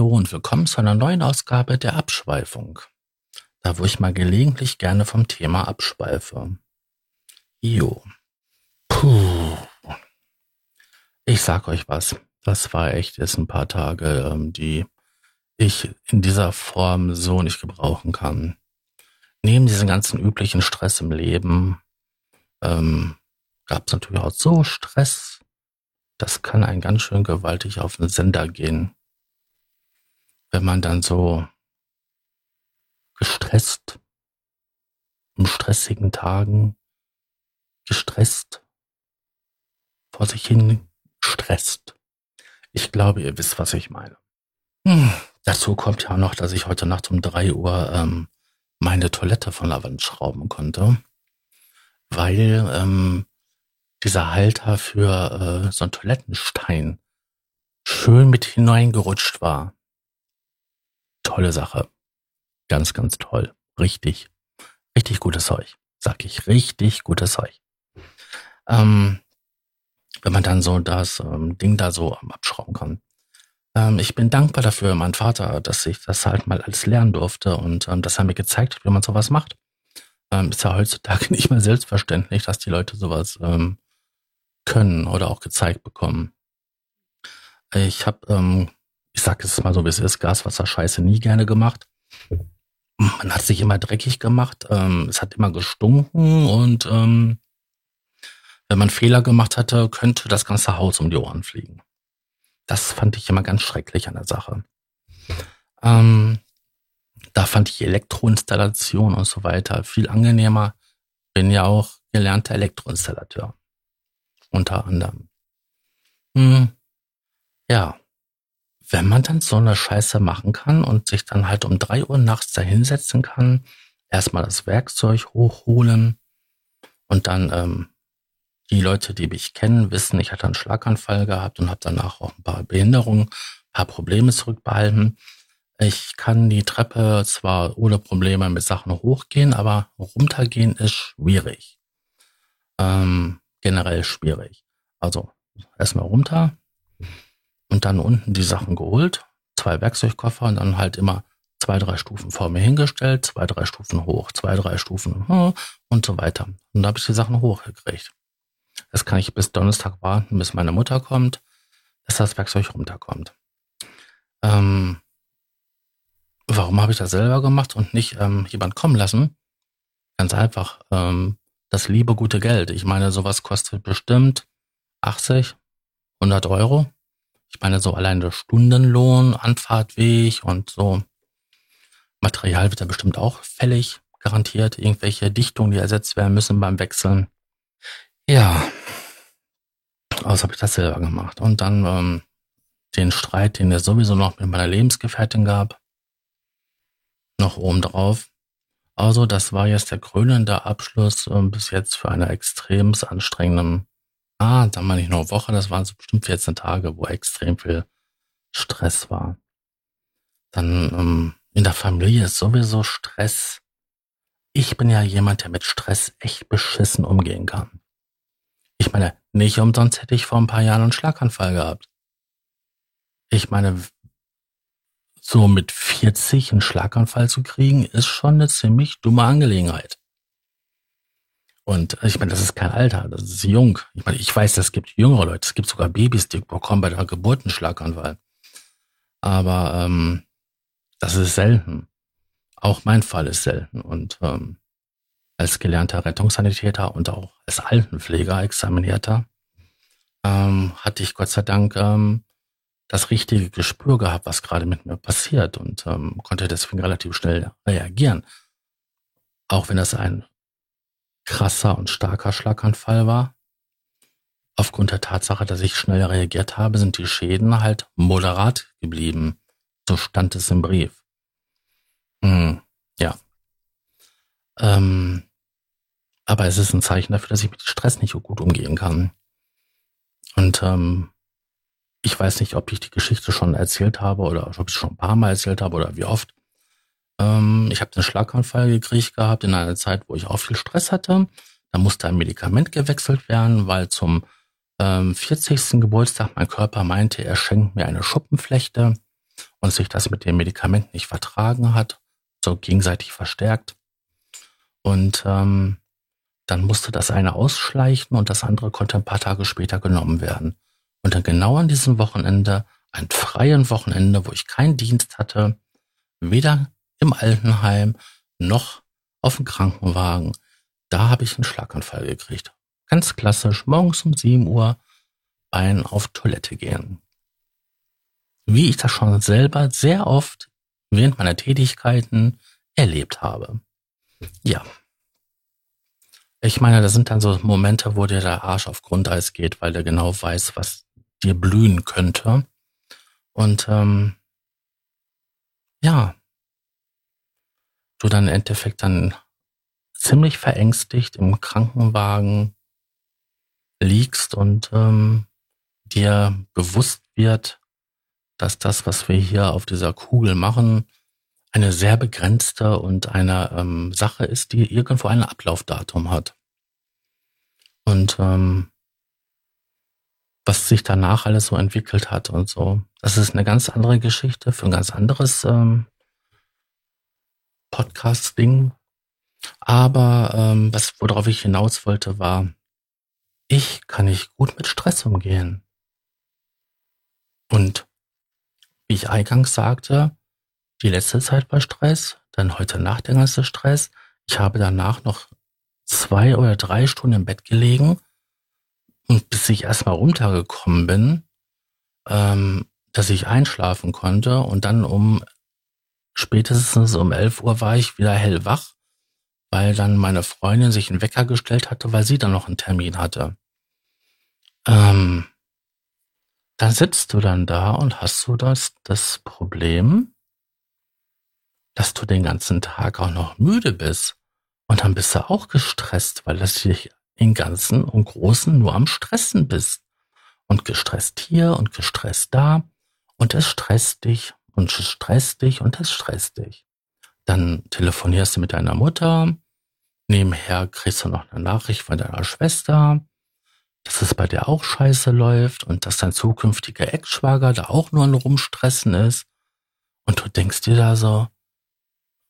Hallihallo und willkommen zu einer neuen Ausgabe der Abschweifung. Da wo ich mal gelegentlich gerne vom Thema abschweife. Jo. Puh. Ich sag euch was. Das war echt jetzt ein paar Tage, ähm, die ich in dieser Form so nicht gebrauchen kann. Neben diesem ganzen üblichen Stress im Leben ähm, gab es natürlich auch so Stress. Das kann ein ganz schön gewaltig auf den Sender gehen wenn man dann so gestresst, in stressigen Tagen, gestresst, vor sich hin stresst. Ich glaube, ihr wisst, was ich meine. Hm, dazu kommt ja noch, dass ich heute Nacht um drei Uhr ähm, meine Toilette von der Wand schrauben konnte, weil ähm, dieser Halter für äh, so einen Toilettenstein schön mit hineingerutscht war tolle Sache. Ganz, ganz toll. Richtig, richtig gutes Zeug. Sag ich, richtig gutes Zeug. Ähm, wenn man dann so das ähm, Ding da so abschrauben kann. Ähm, ich bin dankbar dafür, mein Vater, dass ich das halt mal alles lernen durfte und ähm, dass er mir gezeigt hat, wie man sowas macht. Ähm, ist ja heutzutage nicht mehr selbstverständlich, dass die Leute sowas ähm, können oder auch gezeigt bekommen. Ich habe ähm, ich sag es mal so, wie es ist, Gaswasser-Scheiße nie gerne gemacht. Man hat sich immer dreckig gemacht, ähm, es hat immer gestunken und ähm, wenn man Fehler gemacht hatte, könnte das ganze Haus um die Ohren fliegen. Das fand ich immer ganz schrecklich an der Sache. Ähm, da fand ich Elektroinstallation und so weiter viel angenehmer. Bin ja auch gelernter Elektroinstallateur. Unter anderem. Hm, ja, wenn man dann so eine Scheiße machen kann und sich dann halt um drei Uhr nachts da hinsetzen kann, erstmal das Werkzeug hochholen und dann ähm, die Leute, die mich kennen, wissen, ich hatte einen Schlaganfall gehabt und habe danach auch ein paar Behinderungen, ein paar Probleme zurückbehalten. Ich kann die Treppe zwar ohne Probleme mit Sachen hochgehen, aber runtergehen ist schwierig. Ähm, generell schwierig. Also erstmal runter, und dann unten die Sachen geholt, zwei Werkzeugkoffer und dann halt immer zwei, drei Stufen vor mir hingestellt, zwei, drei Stufen hoch, zwei, drei Stufen hm, und so weiter. Und da habe ich die Sachen hochgekriegt. Das kann ich bis Donnerstag warten, bis meine Mutter kommt, dass das Werkzeug runterkommt. Ähm, warum habe ich das selber gemacht und nicht ähm, jemand kommen lassen? Ganz einfach, ähm, das liebe gute Geld. Ich meine, sowas kostet bestimmt 80, 100 Euro. Ich meine, so allein der Stundenlohn, Anfahrtweg und so. Material wird ja bestimmt auch fällig, garantiert. Irgendwelche Dichtungen, die ersetzt werden müssen beim Wechseln. Ja. Also habe ich das selber gemacht. Und dann ähm, den Streit, den es sowieso noch mit meiner Lebensgefährtin gab. Noch oben drauf. Also, das war jetzt der krönende Abschluss äh, bis jetzt für eine extrem anstrengenden Ah, dann mal nicht nur Woche, das waren so bestimmt 14 Tage, wo extrem viel Stress war. Dann ähm, in der Familie ist sowieso Stress. Ich bin ja jemand, der mit Stress echt beschissen umgehen kann. Ich meine, nicht umsonst hätte ich vor ein paar Jahren einen Schlaganfall gehabt. Ich meine, so mit 40 einen Schlaganfall zu kriegen, ist schon eine ziemlich dumme Angelegenheit. Und ich meine, das ist kein Alter, das ist jung. Ich meine, ich weiß, es gibt jüngere Leute, es gibt sogar Babys, die bekommen bei der Geburt einen Schlaganfall. Aber ähm, das ist selten. Auch mein Fall ist selten. Und ähm, als gelernter Rettungssanitäter und auch als Altenpfleger, Examinierter, ähm, hatte ich Gott sei Dank ähm, das richtige Gespür gehabt, was gerade mit mir passiert und ähm, konnte deswegen relativ schnell reagieren. Auch wenn das ein krasser und starker Schlaganfall war. Aufgrund der Tatsache, dass ich schnell reagiert habe, sind die Schäden halt moderat geblieben. So stand es im Brief. Hm, ja. Ähm, aber es ist ein Zeichen dafür, dass ich mit Stress nicht so gut umgehen kann. Und ähm, ich weiß nicht, ob ich die Geschichte schon erzählt habe oder ob ich schon ein paar Mal erzählt habe oder wie oft. Ähm, ich habe den Schlaganfall gekriegt gehabt in einer Zeit, wo ich auch viel Stress hatte. Da musste ein Medikament gewechselt werden, weil zum ähm, 40. Geburtstag mein Körper meinte, er schenkt mir eine Schuppenflechte und sich das mit dem Medikament nicht vertragen hat, so gegenseitig verstärkt. Und ähm, dann musste das eine ausschleichen und das andere konnte ein paar Tage später genommen werden. Und dann genau an diesem Wochenende, ein freien Wochenende, wo ich keinen Dienst hatte, weder im Altenheim noch auf dem Krankenwagen, da habe ich einen Schlaganfall gekriegt. Ganz klassisch, morgens um 7 Uhr Bein auf Toilette gehen. Wie ich das schon selber sehr oft während meiner Tätigkeiten erlebt habe. Ja. Ich meine, das sind dann so Momente, wo dir der Arsch auf Grundeis geht, weil der genau weiß, was dir blühen könnte. Und ähm, ja, du dann im Endeffekt dann ziemlich verängstigt im Krankenwagen liegst und ähm, dir bewusst wird, dass das, was wir hier auf dieser Kugel machen, eine sehr begrenzte und eine ähm, Sache ist, die irgendwo ein Ablaufdatum hat. Und ähm, was sich danach alles so entwickelt hat und so, das ist eine ganz andere Geschichte für ein ganz anderes ähm, Podcast-Ding. Aber ähm, was worauf ich hinaus wollte, war, ich kann nicht gut mit Stress umgehen. Und wie ich eingangs sagte, die letzte Zeit war Stress, dann heute Nacht der ganze Stress. Ich habe danach noch zwei oder drei Stunden im Bett gelegen und bis ich erstmal runtergekommen bin, ähm, dass ich einschlafen konnte und dann um spätestens um 11 Uhr war ich wieder hellwach, weil dann meine Freundin sich einen Wecker gestellt hatte, weil sie dann noch einen Termin hatte. Ähm, dann sitzt du dann da und hast du das, das Problem, dass du den ganzen Tag auch noch müde bist. Und dann bist du auch gestresst, weil das dich im Ganzen und Großen nur am Stressen bist. Und gestresst hier und gestresst da. Und es stresst dich und es stresst dich und es stresst dich. Dann telefonierst du mit deiner Mutter. Nebenher kriegst du noch eine Nachricht von deiner Schwester, dass es bei dir auch scheiße läuft und dass dein zukünftiger Ex-Schwager da auch nur ein Rumstressen ist. Und du denkst dir da so,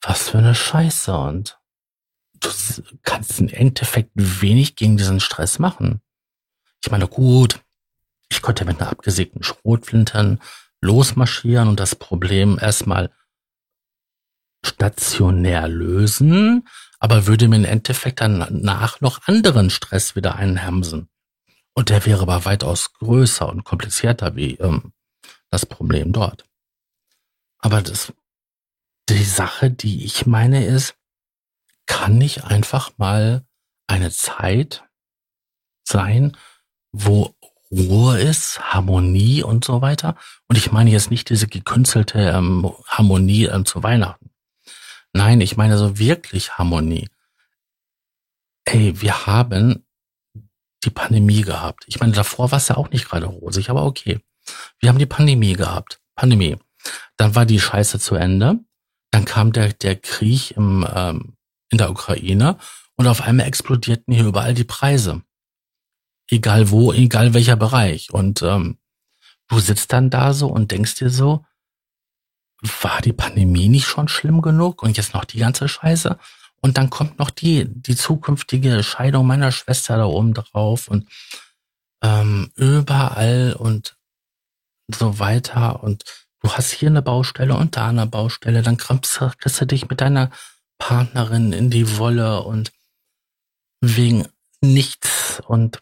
was für eine Scheiße und du kannst im Endeffekt wenig gegen diesen Stress machen. Ich meine, gut, ich konnte mit einer abgesägten Schrotflinte losmarschieren und das Problem erstmal stationär lösen, aber würde mir im Endeffekt danach noch anderen Stress wieder einhemsen. Und der wäre aber weitaus größer und komplizierter wie ähm, das Problem dort. Aber das, die Sache, die ich meine, ist, kann nicht einfach mal eine Zeit sein, wo Ruhe ist, Harmonie und so weiter. Und ich meine jetzt nicht diese gekünstelte ähm, Harmonie ähm, zu Weihnachten. Nein, ich meine so wirklich Harmonie. Ey, wir haben die Pandemie gehabt. Ich meine, davor war es ja auch nicht gerade rosig, aber okay. Wir haben die Pandemie gehabt. Pandemie. Dann war die Scheiße zu Ende. Dann kam der, der Krieg im, ähm, in der Ukraine und auf einmal explodierten hier überall die Preise. Egal wo, egal welcher Bereich. Und ähm, du sitzt dann da so und denkst dir so, war die Pandemie nicht schon schlimm genug und jetzt noch die ganze Scheiße? Und dann kommt noch die, die zukünftige Scheidung meiner Schwester da oben drauf und ähm, überall und so weiter. Und du hast hier eine Baustelle und da eine Baustelle. Dann kriegst du dich mit deiner Partnerin in die Wolle und wegen nichts. Und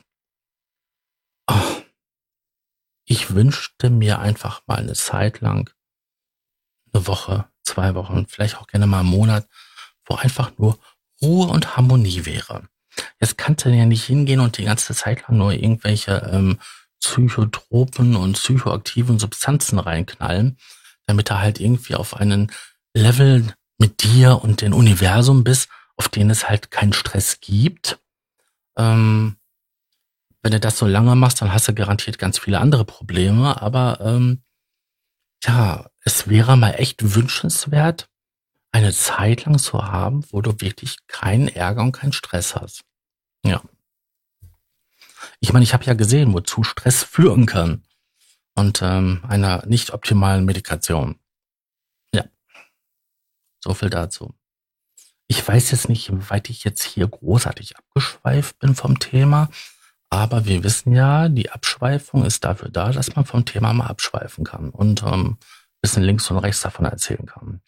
oh, ich wünschte mir einfach mal eine Zeit lang, eine Woche, zwei Wochen, vielleicht auch gerne mal einen Monat, wo einfach nur Ruhe und Harmonie wäre. Jetzt kannst du ja nicht hingehen und die ganze Zeit lang nur irgendwelche ähm, psychotropen und psychoaktiven Substanzen reinknallen, damit du halt irgendwie auf einen Level mit dir und dem Universum bist, auf den es halt keinen Stress gibt. Ähm, wenn du das so lange machst, dann hast du garantiert ganz viele andere Probleme, aber ähm, ja, es wäre mal echt wünschenswert, eine Zeit lang zu haben, wo du wirklich keinen Ärger und keinen Stress hast. Ja. Ich meine, ich habe ja gesehen, wozu Stress führen kann. Und ähm, einer nicht optimalen Medikation. So viel dazu. Ich weiß jetzt nicht, inwieweit ich jetzt hier großartig abgeschweift bin vom Thema, aber wir wissen ja, die Abschweifung ist dafür da, dass man vom Thema mal abschweifen kann und ähm, bisschen links und rechts davon erzählen kann.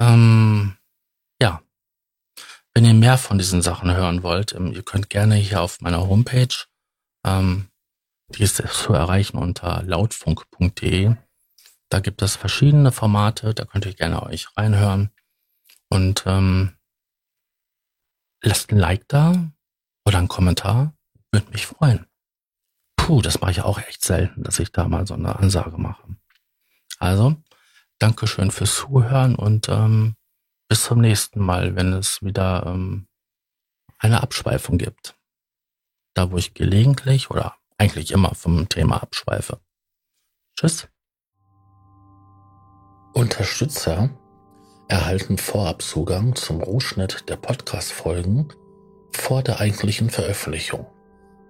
Ähm, ja, wenn ihr mehr von diesen Sachen hören wollt, ähm, ihr könnt gerne hier auf meiner Homepage, ähm, die ist zu erreichen unter lautfunk.de. Da gibt es verschiedene Formate, da könnt ihr gerne euch reinhören. Und ähm, lasst ein Like da oder einen Kommentar. Würde mich freuen. Puh, das mache ich auch echt selten, dass ich da mal so eine Ansage mache. Also, Dankeschön fürs Zuhören und ähm, bis zum nächsten Mal, wenn es wieder ähm, eine Abschweifung gibt. Da, wo ich gelegentlich oder eigentlich immer vom Thema abschweife. Tschüss. Unterstützer erhalten Vorabzugang zum Rohschnitt der Podcast-Folgen vor der eigentlichen Veröffentlichung.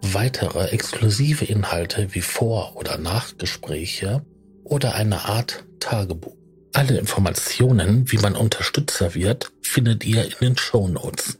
Weitere exklusive Inhalte wie Vor- oder Nachgespräche oder eine Art Tagebuch. Alle Informationen, wie man Unterstützer wird, findet ihr in den Show Notes.